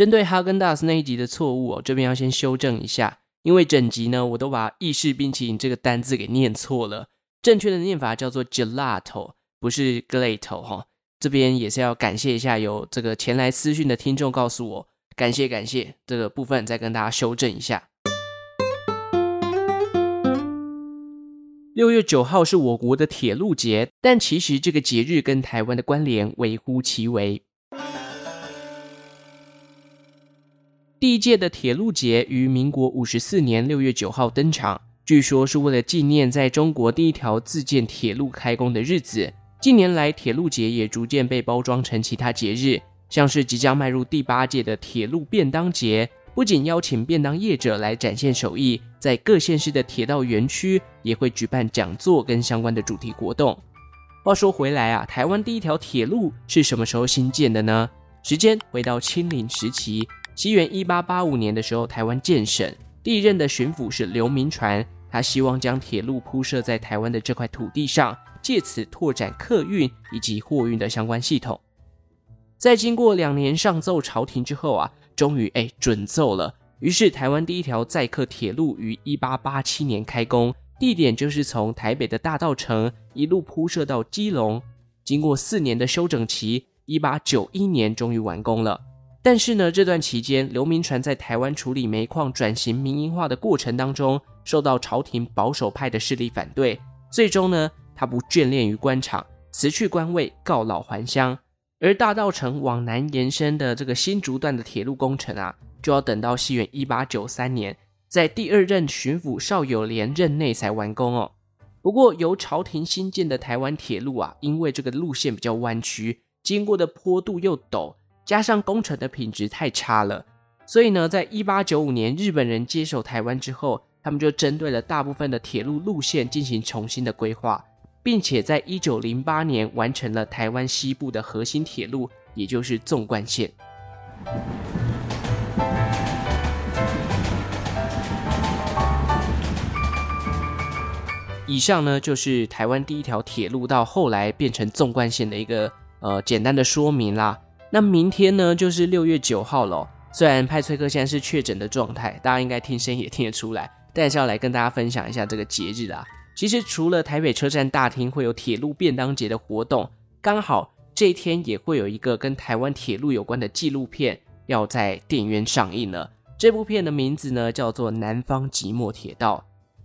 针对哈根达斯那一集的错误哦，这边要先修正一下，因为整集呢我都把意式冰淇淋这个单字给念错了，正确的念法叫做 gelato，不是 glato 哈。这边也是要感谢一下有这个前来私讯的听众告诉我，感谢感谢，这个部分再跟大家修正一下。六月九号是我国的铁路节，但其实这个节日跟台湾的关联微乎其微。第一届的铁路节于民国五十四年六月九号登场，据说是为了纪念在中国第一条自建铁路开工的日子。近年来，铁路节也逐渐被包装成其他节日，像是即将迈入第八届的铁路便当节，不仅邀请便当业者来展现手艺，在各县市的铁道园区也会举办讲座跟相关的主题活动。话说回来啊，台湾第一条铁路是什么时候兴建的呢？时间回到清领时期。西元一八八五年的时候，台湾建省，第一任的巡抚是刘铭传，他希望将铁路铺设在台湾的这块土地上，借此拓展客运以及货运的相关系统。在经过两年上奏朝廷之后啊，终于哎准奏了。于是台湾第一条载客铁路于一八八七年开工，地点就是从台北的大稻埕一路铺设到基隆，经过四年的修整期，一八九一年终于完工了。但是呢，这段期间，刘铭传在台湾处理煤矿转型民营化的过程当中，受到朝廷保守派的势力反对，最终呢，他不眷恋于官场，辞去官位，告老还乡。而大道城往南延伸的这个新竹段的铁路工程啊，就要等到西元一八九三年，在第二任巡抚邵友莲任内才完工哦。不过，由朝廷新建的台湾铁路啊，因为这个路线比较弯曲，经过的坡度又陡。加上工程的品质太差了，所以呢，在一八九五年日本人接手台湾之后，他们就针对了大部分的铁路路线进行重新的规划，并且在一九零八年完成了台湾西部的核心铁路，也就是纵贯线。以上呢，就是台湾第一条铁路到后来变成纵贯线的一个呃简单的说明啦。那明天呢，就是六月九号了。虽然派翠克现在是确诊的状态，大家应该听声也听得出来，但是要来跟大家分享一下这个节日啦。其实除了台北车站大厅会有铁路便当节的活动，刚好这一天也会有一个跟台湾铁路有关的纪录片要在电影院上映了。这部片的名字呢叫做《南方寂寞铁道》，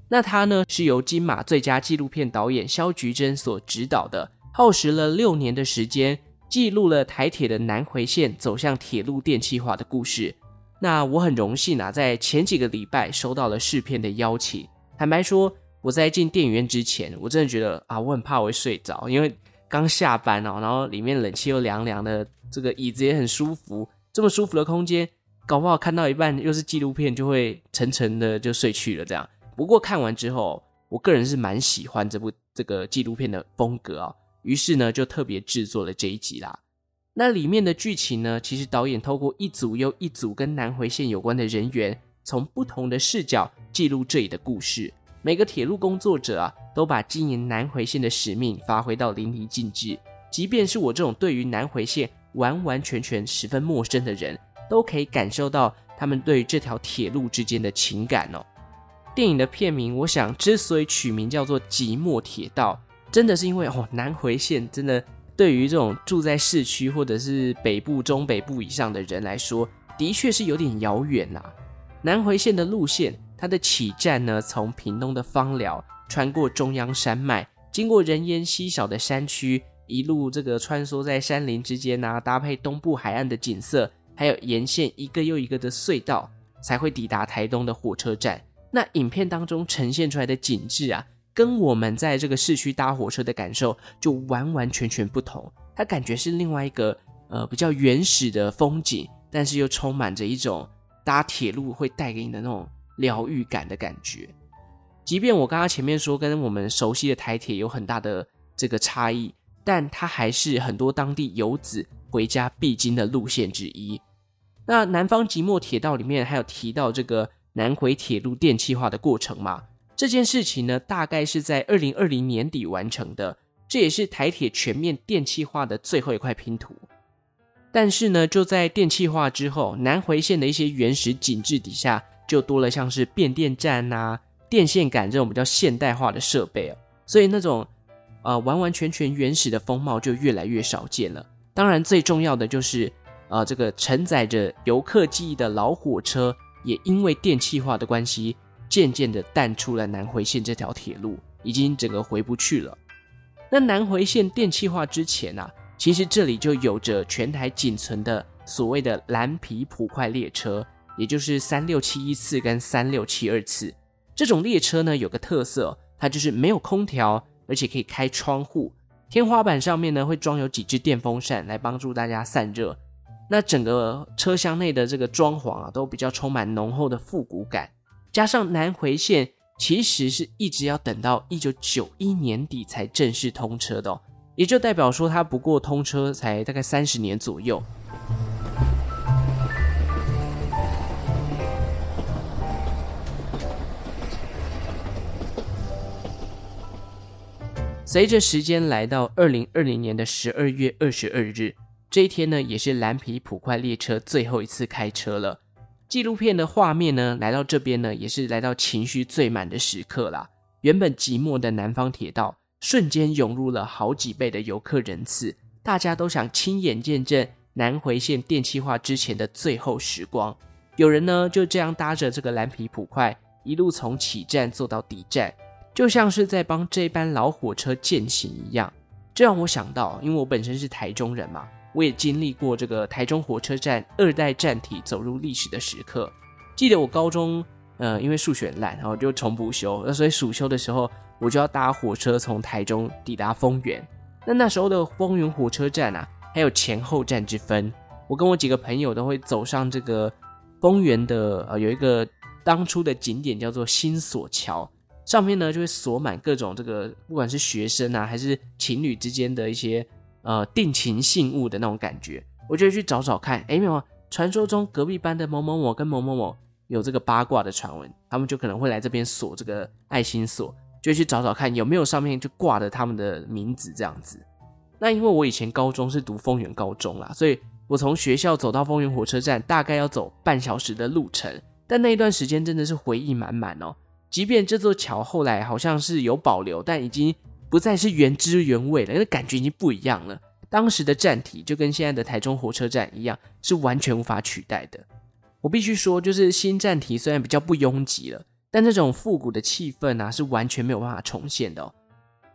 那它呢是由金马最佳纪录片导演萧菊珍所执导的，耗时了六年的时间。记录了台铁的南回线走向铁路电气化的故事。那我很荣幸啊，在前几个礼拜收到了试片的邀请。坦白说，我在进电影院之前，我真的觉得啊，我很怕我会睡着，因为刚下班哦，然后里面冷气又凉凉的，这个椅子也很舒服，这么舒服的空间，搞不好看到一半又是纪录片，就会沉沉的就睡去了。这样，不过看完之后，我个人是蛮喜欢这部这个纪录片的风格啊。于是呢，就特别制作了这一集啦。那里面的剧情呢，其实导演透过一组又一组跟南回线有关的人员，从不同的视角记录这里的故事。每个铁路工作者啊，都把经营南回线的使命发挥到淋漓尽致。即便是我这种对于南回线完完全全十分陌生的人，都可以感受到他们对于这条铁路之间的情感哦。电影的片名，我想之所以取名叫做《寂寞铁道》。真的是因为哦，南回线真的对于这种住在市区或者是北部、中北部以上的人来说，的确是有点遥远呐。南回线的路线，它的起站呢，从屏东的芳寮，穿过中央山脉，经过人烟稀少的山区，一路这个穿梭在山林之间啊，搭配东部海岸的景色，还有沿线一个又一个的隧道，才会抵达台东的火车站。那影片当中呈现出来的景致啊。跟我们在这个市区搭火车的感受就完完全全不同，它感觉是另外一个呃比较原始的风景，但是又充满着一种搭铁路会带给你的那种疗愈感的感觉。即便我刚刚前面说跟我们熟悉的台铁有很大的这个差异，但它还是很多当地游子回家必经的路线之一。那南方寂寞铁道里面还有提到这个南回铁路电气化的过程嘛？这件事情呢，大概是在二零二零年底完成的，这也是台铁全面电气化的最后一块拼图。但是呢，就在电气化之后，南回线的一些原始景致底下，就多了像是变电站啊、电线杆这种比较现代化的设备哦，所以那种呃完完全全原始的风貌就越来越少见了。当然，最重要的就是呃这个承载着游客记忆的老火车，也因为电气化的关系，渐渐的淡出了南回线这条铁路，已经整个回不去了。那南回线电气化之前啊，其实这里就有着全台仅存的所谓的蓝皮普快列车，也就是三六七一次跟三六七二次。这种列车呢，有个特色，它就是没有空调，而且可以开窗户，天花板上面呢会装有几只电风扇来帮助大家散热。那整个车厢内的这个装潢啊，都比较充满浓厚的复古感，加上南回线其实是一直要等到一九九一年底才正式通车的哦，也就代表说它不过通车才大概三十年左右。随着时间来到二零二零年的十二月二十二日。这一天呢，也是蓝皮普快列车最后一次开车了。纪录片的画面呢，来到这边呢，也是来到情绪最满的时刻啦。原本寂寞的南方铁道，瞬间涌入了好几倍的游客人次，大家都想亲眼见证南回线电气化之前的最后时光。有人呢，就这样搭着这个蓝皮普快，一路从起站坐到底站，就像是在帮这班老火车践行一样。这让我想到，因为我本身是台中人嘛。我也经历过这个台中火车站二代站体走入历史的时刻。记得我高中，呃，因为数学烂，然后就重补修，那所以暑修的时候，我就要搭火车从台中抵达丰原。那那时候的丰原火车站啊，还有前后站之分。我跟我几个朋友都会走上这个丰原的，呃，有一个当初的景点叫做新索桥，上面呢就会锁满各种这个，不管是学生啊，还是情侣之间的一些。呃，定情信物的那种感觉，我就去找找看。哎，没有，传说中隔壁班的某某某跟某某某有这个八卦的传闻，他们就可能会来这边锁这个爱心锁，就去找找看有没有上面就挂着他们的名字这样子。那因为我以前高中是读丰原高中啦，所以我从学校走到丰原火车站大概要走半小时的路程，但那一段时间真的是回忆满满哦。即便这座桥后来好像是有保留，但已经。不再是原汁原味了，那感觉已经不一样了。当时的站体就跟现在的台中火车站一样，是完全无法取代的。我必须说，就是新站体虽然比较不拥挤了，但这种复古的气氛啊，是完全没有办法重现的哦。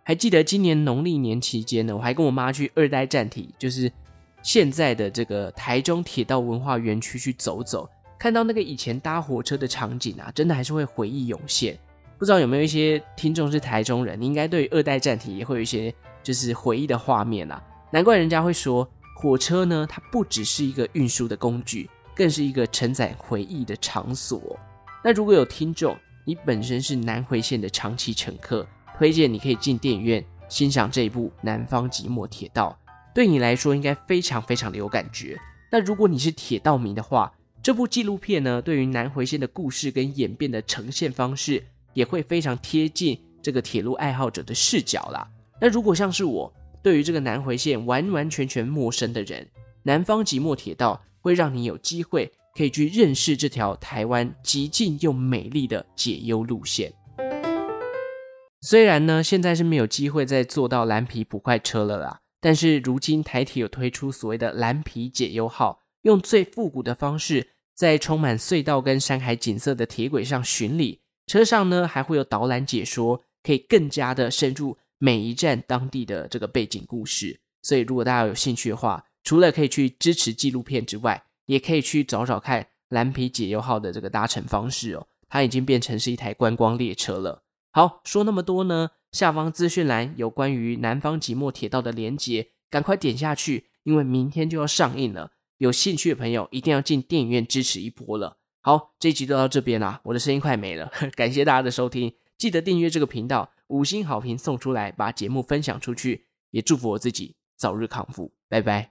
还记得今年农历年期间呢，我还跟我妈去二代站体，就是现在的这个台中铁道文化园区去走走，看到那个以前搭火车的场景啊，真的还是会回忆涌现。不知道有没有一些听众是台中人，你应该对二代站体也会有一些就是回忆的画面啦。难怪人家会说，火车呢，它不只是一个运输的工具，更是一个承载回忆的场所。那如果有听众，你本身是南回线的长期乘客，推荐你可以进电影院欣赏这一部《南方寂寞铁道》，对你来说应该非常非常的有感觉。那如果你是铁道迷的话，这部纪录片呢，对于南回线的故事跟演变的呈现方式，也会非常贴近这个铁路爱好者的视角啦。那如果像是我，对于这个南回线完完全全陌生的人，南方即墨铁道会让你有机会可以去认识这条台湾极近又美丽的解忧路线。虽然呢，现在是没有机会再坐到蓝皮普快车了啦，但是如今台铁有推出所谓的蓝皮解忧号，用最复古的方式，在充满隧道跟山海景色的铁轨上巡礼。车上呢，还会有导览解说，可以更加的深入每一站当地的这个背景故事。所以如果大家有兴趣的话，除了可以去支持纪录片之外，也可以去找找看蓝皮解忧号的这个搭乘方式哦。它已经变成是一台观光列车了。好，说那么多呢，下方资讯栏有关于南方即墨铁道的连结，赶快点下去，因为明天就要上映了。有兴趣的朋友一定要进电影院支持一波了。好，这一集就到这边啦，我的声音快没了，感谢大家的收听，记得订阅这个频道，五星好评送出来，把节目分享出去，也祝福我自己早日康复，拜拜。